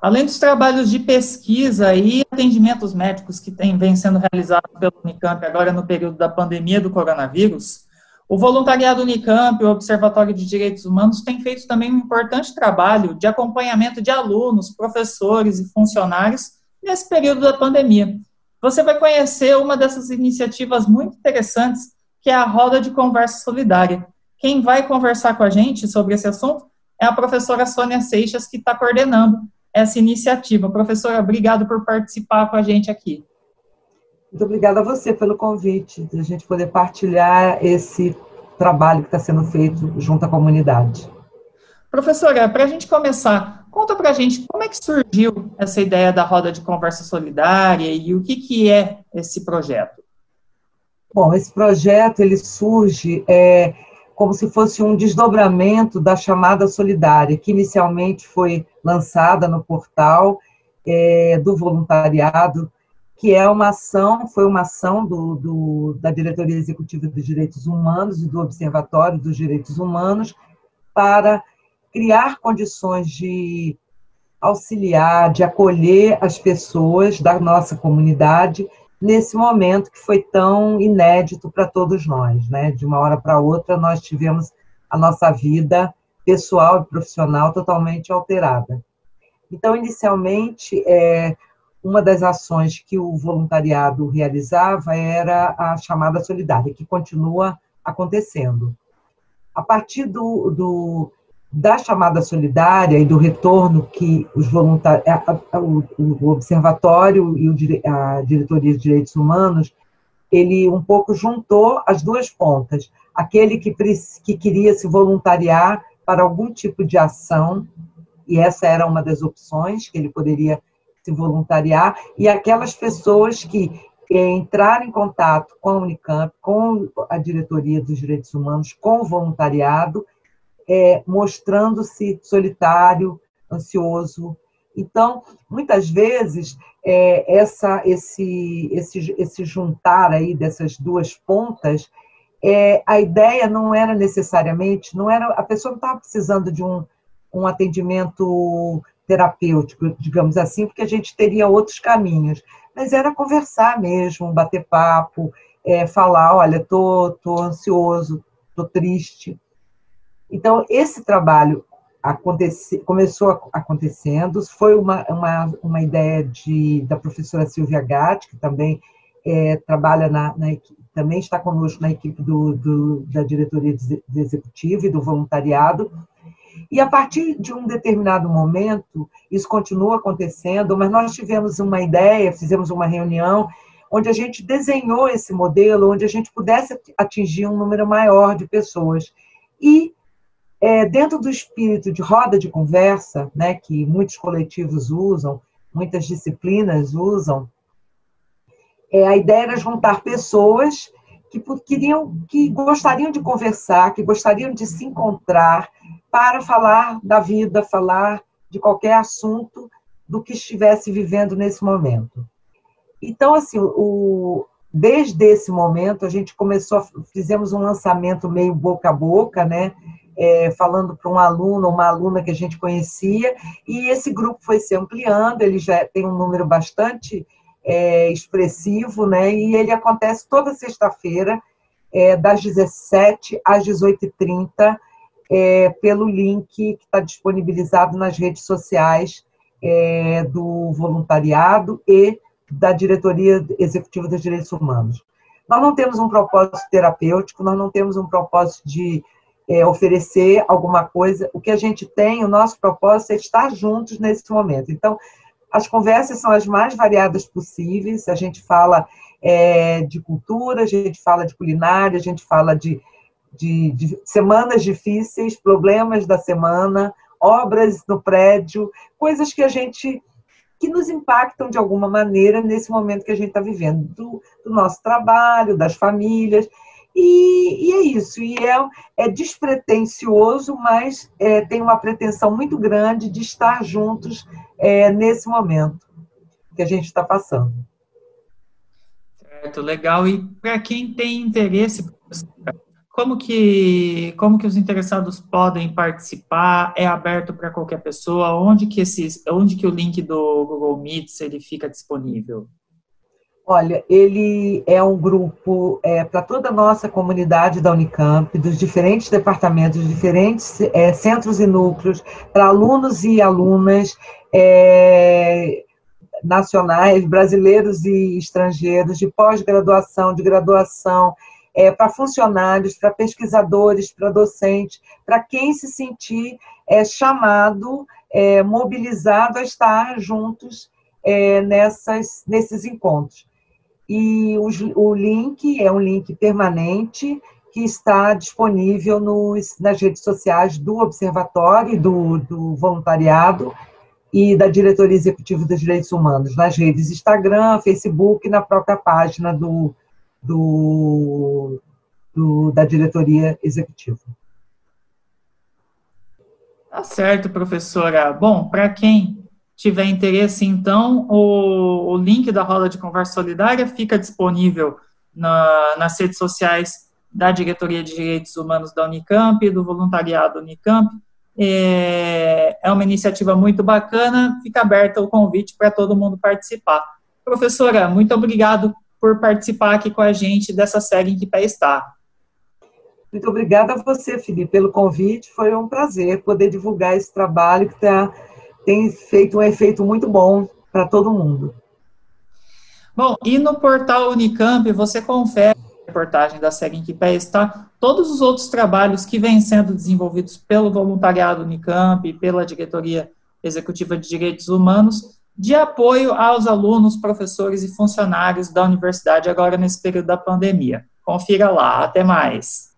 Além dos trabalhos de pesquisa e atendimentos médicos que tem, vem sendo realizados pelo Unicamp agora no período da pandemia do coronavírus, o voluntariado Unicamp, o Observatório de Direitos Humanos, tem feito também um importante trabalho de acompanhamento de alunos, professores e funcionários nesse período da pandemia. Você vai conhecer uma dessas iniciativas muito interessantes, que é a Roda de Conversa Solidária. Quem vai conversar com a gente sobre esse assunto é a professora Sônia Seixas, que está coordenando essa iniciativa. Professora, obrigado por participar com a gente aqui. Muito obrigada a você pelo convite, de a gente poder partilhar esse trabalho que está sendo feito junto à comunidade. Professora, para a gente começar, conta para a gente como é que surgiu essa ideia da roda de conversa solidária e o que, que é esse projeto. Bom, esse projeto ele surge é, como se fosse um desdobramento da chamada solidária, que inicialmente foi lançada no portal é, do voluntariado, que é uma ação, foi uma ação do, do, da Diretoria Executiva dos Direitos Humanos e do Observatório dos Direitos Humanos para criar condições de auxiliar, de acolher as pessoas da nossa comunidade nesse momento que foi tão inédito para todos nós, né? De uma hora para outra nós tivemos a nossa vida pessoal e profissional totalmente alterada. Então, inicialmente, é, uma das ações que o voluntariado realizava era a chamada solidária, que continua acontecendo. A partir do, do da chamada solidária e do retorno que os voluntários, o observatório e a diretoria de direitos humanos, ele um pouco juntou as duas pontas. Aquele que, que queria se voluntariar para algum tipo de ação, e essa era uma das opções que ele poderia se voluntariar, e aquelas pessoas que é, entraram em contato com a Unicamp, com a diretoria dos direitos humanos, com o voluntariado, é, mostrando-se solitário, ansioso. Então, muitas vezes, é, essa, esse, esse, esse juntar aí dessas duas pontas, é, a ideia não era necessariamente, não era a pessoa não estava precisando de um, um atendimento terapêutico, digamos assim, porque a gente teria outros caminhos, mas era conversar mesmo, bater papo, é, falar, olha, tô, tô ansioso, tô triste. Então, esse trabalho começou acontecendo, foi uma, uma, uma ideia de, da professora Silvia Gatti, que também é, trabalha na, na, também está conosco na equipe do, do, da diretoria de executiva e do voluntariado. E a partir de um determinado momento, isso continua acontecendo, mas nós tivemos uma ideia, fizemos uma reunião onde a gente desenhou esse modelo, onde a gente pudesse atingir um número maior de pessoas. E é, dentro do espírito de roda de conversa, né, que muitos coletivos usam, muitas disciplinas usam, é, a ideia era juntar pessoas que queriam, que gostariam de conversar, que gostariam de se encontrar para falar da vida, falar de qualquer assunto do que estivesse vivendo nesse momento. Então, assim, o, desde esse momento a gente começou, fizemos um lançamento meio boca a boca, né? É, falando para um aluno uma aluna que a gente conhecia, e esse grupo foi se ampliando, ele já tem um número bastante é, expressivo, né? E ele acontece toda sexta-feira, é, das 17 às 18h30, é, pelo link que está disponibilizado nas redes sociais é, do voluntariado e da Diretoria Executiva dos Direitos Humanos. Nós não temos um propósito terapêutico, nós não temos um propósito de é, oferecer alguma coisa. O que a gente tem, o nosso propósito é estar juntos nesse momento. Então, as conversas são as mais variadas possíveis. A gente fala é, de cultura, a gente fala de culinária, a gente fala de, de, de semanas difíceis, problemas da semana, obras no prédio, coisas que a gente que nos impactam de alguma maneira nesse momento que a gente está vivendo, do, do, nosso trabalho, das famílias. E, e, é isso, e é, é despretensioso, mas é, tem uma pretensão muito grande de estar juntos é, nesse momento que a gente está passando. Certo, legal. E para quem tem interesse, como que, como que os interessados podem participar? É aberto para qualquer pessoa? Onde que, esses, onde que o link do Google Meets ele fica disponível? Olha, ele é um grupo é, para toda a nossa comunidade da Unicamp, dos diferentes departamentos, diferentes é, centros e núcleos, para alunos e alunas é, nacionais, brasileiros e estrangeiros, de pós-graduação, de graduação, é, para funcionários, para pesquisadores, para docentes, para quem se sentir é, chamado, é, mobilizado a estar juntos é, nessas, nesses encontros. E o, o, link é um link permanente que está disponível nos, nas redes sociais do Observatório, do, do Voluntariado e da Diretoria Executiva dos Direitos Humanos, nas redes Instagram, Facebook e na própria página do, do, do, da diretoria executiva. Tá certo, professora. Bom, para quem tiver interesse, então, o, o, link da roda de conversa solidária fica disponível na, nas redes sociais da Diretoria de Direitos Humanos da Unicamp, do voluntariado Unicamp. É, é uma iniciativa muito bacana, fica aberto o convite para todo mundo participar. Professora, muito obrigado por participar aqui com a gente dessa série em que pé está. Muito obrigada a você, Felipe, pelo convite. Foi um prazer poder divulgar esse trabalho que tá, tem feito um efeito muito bom para todo mundo. Bom, e no portal Unicamp você confere a reportagem da série em que pé está todos os outros trabalhos que vêm sendo desenvolvidos pelo voluntariado Unicamp e pela diretoria executiva de direitos humanos de apoio aos alunos, professores e funcionários da universidade agora nesse período da pandemia. Confira lá. Até mais.